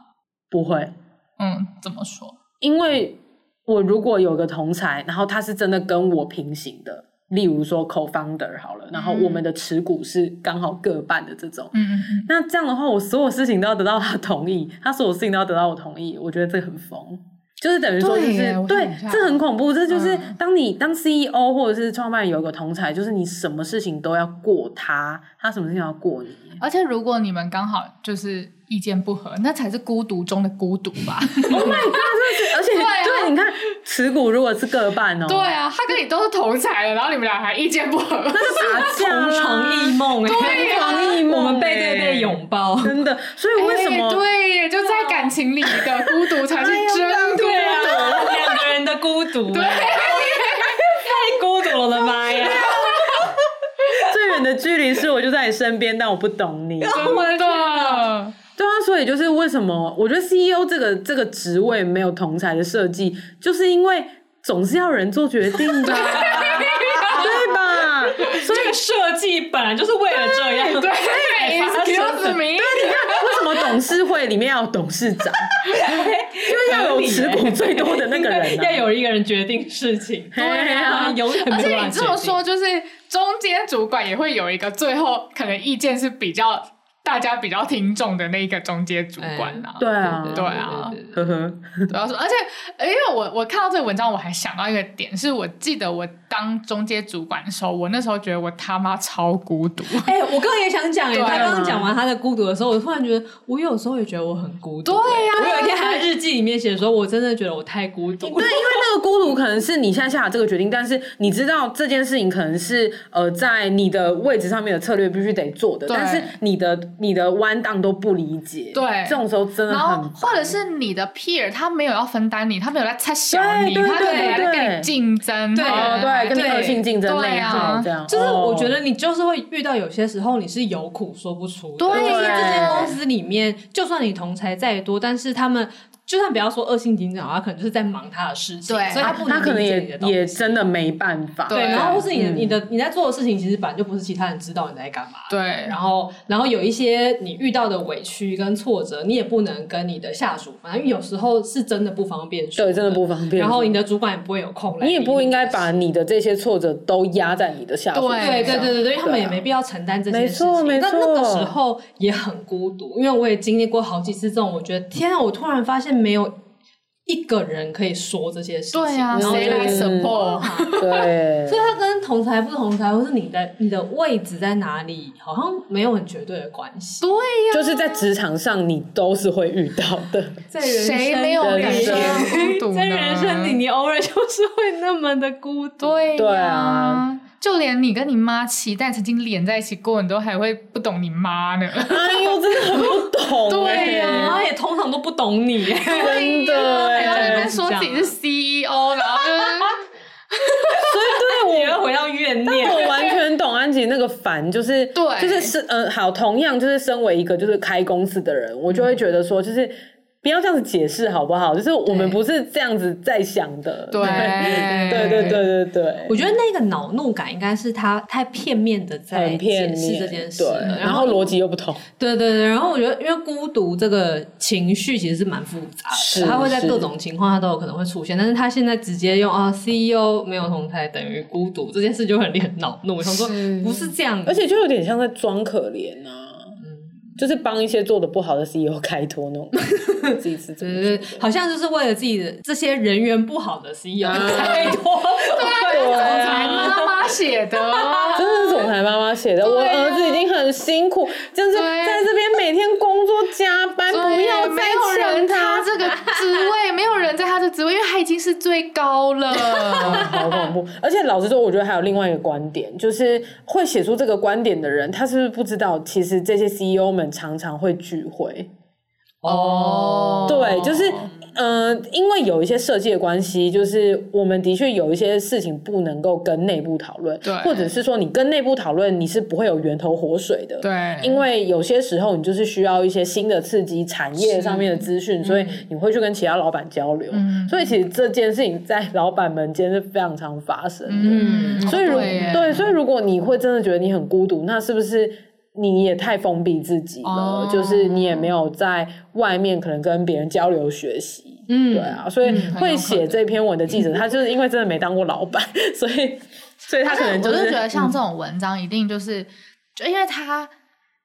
Speaker 3: 不会。
Speaker 2: 嗯，怎么说？
Speaker 3: 因为我如果有个同才，然后他是真的跟我平行的，例如说 co-founder 好了，然后我们的持股是刚好各半的这种，嗯嗯嗯，那这样的话，我所有事情都要得到他同意，他所有事情都要得到我同意，我觉得这很疯，就是等于说就是对，这很恐怖，这就是当你当 CEO 或者是创办人有一个同才，就是你什么事情都要过他，他什么事情要过你，
Speaker 2: 而且如果你们刚好就是。意见不合，那才是孤独中的孤独吧？
Speaker 3: Oh my god！是而且对，啊、对，你看持股如果是各半哦，
Speaker 2: 对啊，他跟你都是同侪的，然后你们俩还意见不合，那
Speaker 3: 是打架
Speaker 4: 同床异梦
Speaker 2: 哎，
Speaker 3: 同床异梦，
Speaker 4: 我们背对背拥抱，
Speaker 3: 真的。所以为什么？
Speaker 2: 欸、对，就在感情里的孤独才是真的，
Speaker 4: 对啊，两个人的孤独，
Speaker 2: 对，
Speaker 4: 太孤独了，我的妈呀！
Speaker 3: 最远的距离是我就在你身边，但我不懂你，
Speaker 2: 真的。
Speaker 3: 对啊，所以就是为什么我觉得 CEO 这个这个职位没有同才的设计，就是因为总是要人做决定的，对吧？
Speaker 4: 所以这个设计本来就是为了这样。对
Speaker 2: ，Excuse me。对，
Speaker 3: 你看为什么董事会里面要有董事长？因为要有持股最多的那个人，
Speaker 4: 要有一个人决定事情。对啊，永远没有。
Speaker 2: 而且你这么说，就是中间主管也会有一个最后可能意见是比较。大家比较听众的那一个中介主管呐、啊，
Speaker 3: 对啊，
Speaker 2: 对啊，呵呵，主要说，而且，因为我我看到这个文章，我还想到一个点，是我记得我当中介主管的时候，我那时候觉得我他妈超孤独。
Speaker 4: 哎、欸，我刚刚也想讲，他刚刚讲完他的孤独的时候，我突然觉得，我有时候也觉得我很孤独。
Speaker 2: 对呀、啊，
Speaker 4: 我有一天还在日记里面写说，我真的觉得我太孤独。对，因为
Speaker 3: 那个孤独可能是你现在下了这个决定，但是你知道这件事情可能是呃在你的位置上面的策略必须得做的，但是你的。你的弯档都不理解，
Speaker 2: 对，
Speaker 3: 这种时候真的很，
Speaker 2: 或者是你的 peer 他没有要分担你，他没有在拆小你，他可能来跟你竞争，
Speaker 3: 对对，跟你恶性竞争那样，这样，
Speaker 4: 就是我觉得你就是会遇到有些时候你是有苦说不出，
Speaker 2: 对，
Speaker 4: 就是这间公司里面，就算你同才再多，但是他们。就算不要说恶性竞争，他可能就是在忙他的事情，
Speaker 2: 对，
Speaker 4: 所以他不能
Speaker 3: 他可能也也真的没办法。
Speaker 4: 对，然后或是你的你的你在做的事情，其实本来就不是其他人知道你在干嘛。
Speaker 2: 对，
Speaker 4: 然后然后有一些你遇到的委屈跟挫折，你也不能跟你的下属，反正有时候是真的不方便说，
Speaker 3: 对，真的不方便。
Speaker 4: 然后你的主管也不会有空来，
Speaker 3: 你也不应该把你的这些挫折都压在你的下属。
Speaker 4: 对对对对对，他们也没必要承担这些事情。没错没错。那那个时候也很孤独，因为我也经历过好几次这种，我觉得天啊，我突然发现没有。一个人可以说这些事情，
Speaker 2: 对啊，谁来 support？
Speaker 3: 对，
Speaker 4: 所以他跟同侪不同侪，或是你的你的位置在哪里，好像没有很绝对的关系。
Speaker 2: 对呀，
Speaker 3: 就是在职场上，你都是会遇到的。
Speaker 4: 在人生
Speaker 2: 谁没有人生孤独？
Speaker 4: 在人生里，你偶尔就是会那么的孤独。
Speaker 2: 对
Speaker 3: 对啊。
Speaker 2: 就连你跟你妈期待曾经连在一起过，你都还会不懂你妈呢。
Speaker 3: 哎呦，真的很不懂。
Speaker 4: 对呀、都不懂你。真
Speaker 3: 的，
Speaker 2: 然后那边说自己是 CEO，然后就是，
Speaker 4: 所以对我要回到怨念。
Speaker 3: 我完全懂安吉那个烦，就是
Speaker 2: 对，
Speaker 3: 就是是嗯，好，同样就是身为一个就是开公司的人，我就会觉得说，就是。不要这样子解释好不好？就是我们不是这样子在想的。
Speaker 2: 对
Speaker 3: 对 对对对对。
Speaker 4: 我觉得那个恼怒感应该是他太片面的在解释这件事，
Speaker 3: 然后逻辑又不同。
Speaker 4: 对对对，然后我觉得因为孤独这个情绪其实是蛮复杂的，它会在各种情况下都有可能会出现。但是他现在直接用啊，CEO 没有同台等于孤独这件事就很令人恼怒。我想说不是这样，
Speaker 3: 而且就有点像在装可怜啊。就是帮一些做的不好的 CEO 开脱那种，自己是对对对，
Speaker 4: 好像就是为了自己的这些人缘不好的 CEO 开脱。
Speaker 2: 对，总裁妈妈写的，
Speaker 3: 真的是总裁妈妈写的。我儿子已经很辛苦，就是在这边每天工作加班，不要再抢他
Speaker 2: 这个职位，没有人在他的职位，因为他已经是最高了，
Speaker 3: 好恐怖。而且老实说，我觉得还有另外一个观点，就是会写出这个观点的人，他是不是不知道，其实这些 CEO 们。常常会聚会
Speaker 2: 哦，
Speaker 3: 对，就是嗯、呃，因为有一些设计的关系，就是我们的确有一些事情不能够跟内部讨论，
Speaker 2: 对，
Speaker 3: 或者是说你跟内部讨论，你是不会有源头活水的，
Speaker 2: 对，
Speaker 3: 因为有些时候你就是需要一些新的刺激，产业上面的资讯，所以你会去跟其他老板交流，嗯，所以其实这件事情在老板们间是非常常发生的，嗯，所以如对，所以如果你会真的觉得你很孤独，那是不是？你也太封闭自己了，oh. 就是你也没有在外面可能跟别人交流学习，嗯，对啊，所以会写这篇文的记者，他就是因为真的没当过老板，所以所以他可能就是，
Speaker 2: 我就觉得像这种文章一定就是，嗯、就因为他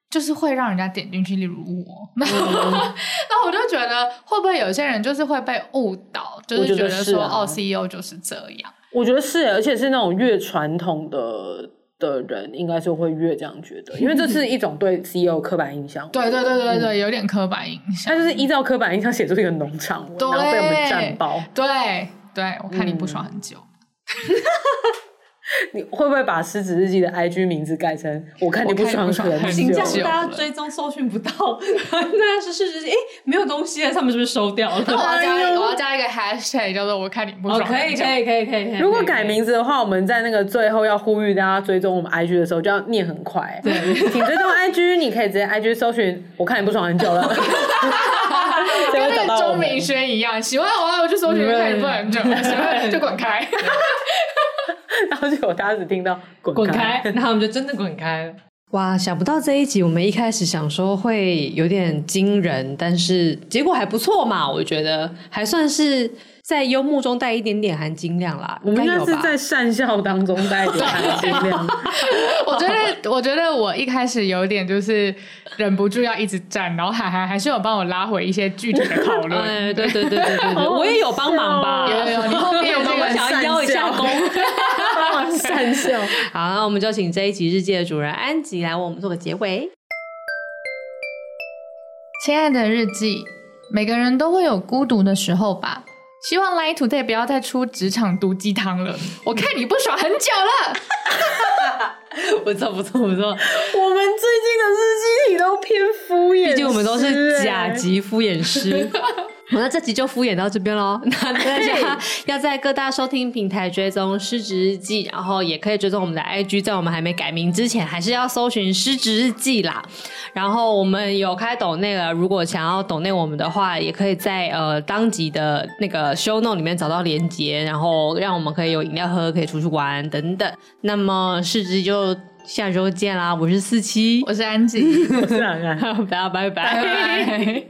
Speaker 2: 就是会让人家点进去，例如我，那、我就觉得会不会有些人就是会被误导，就是觉得说哦，CEO 就是这样，
Speaker 3: 我觉得是，而且是那种越传统的。的人应该是会越这样觉得，因为这是一种对 CEO 刻板印象。
Speaker 2: 对对对对对，有点刻板印象。
Speaker 3: 他就是依照刻板印象写出一个农场文，然后被我们占包。
Speaker 2: 对对，我看你不爽很久。
Speaker 3: 你会不会把《失职日记》的 IG 名字改成“我看你不爽很久”？
Speaker 4: 请这样大家追踪搜寻不到。那是失职日记，哎，没有东西了，他们是不是收掉了？
Speaker 2: 我要加，我要加一个 hashtag 叫做“我看你不爽”。
Speaker 4: 可以可以可以可以。
Speaker 3: 如果改名字的话，我们在那个最后要呼吁大家追踪我们 IG 的时候，就要念很快。对，请追踪 IG，你可以直接 IG 搜寻“我看你不爽很久了”。
Speaker 2: 跟那个钟明轩一样，喜欢我我就搜寻“我看你不爽很久”，喜欢就滚开。
Speaker 3: 后结果大家只听到滚
Speaker 4: 滚开，然后我们就真的滚开了。哇，想不到这一集我们一开始想说会有点惊人，但是结果还不错嘛，我觉得还算是。在幽默中带一点点含金量啦，
Speaker 3: 我们应该是在善笑当中带一点含金量。
Speaker 2: 我觉得，我觉得我一开始有点就是忍不住要一直站，然后还还还是有帮我拉回一些具体的讨论。
Speaker 4: 对对对对对对，我也有帮忙吧？
Speaker 2: 有有有，你后面有这个
Speaker 4: 想要邀一下功，
Speaker 3: 讪笑。
Speaker 4: 好，那我们就请这一集日记的主人安吉来为我们做个结尾。
Speaker 2: 亲爱的日记，每个人都会有孤独的时候吧。希望 Line Today 不要再出职场毒鸡汤了，我看你不爽很久了。
Speaker 4: 不错不错不错，
Speaker 3: 我们最近的日记里都偏敷衍，
Speaker 4: 毕竟我们都是甲级敷衍师。好，那这集就敷衍到这边喽。那大家要在各大收听平台追踪《失职日记》，然后也可以追踪我们的 IG，在我们还没改名之前，还是要搜寻《失职日记》啦。然后我们有开抖内了，如果想要抖内我们的话，也可以在呃当集的那个 show note 里面找到连接，然后让我们可以有饮料喝，可以出去玩等等。那么失职就下周见啦！我是四七，
Speaker 2: 我是安吉，
Speaker 3: 我是安安，
Speaker 4: 大家拜拜。拜拜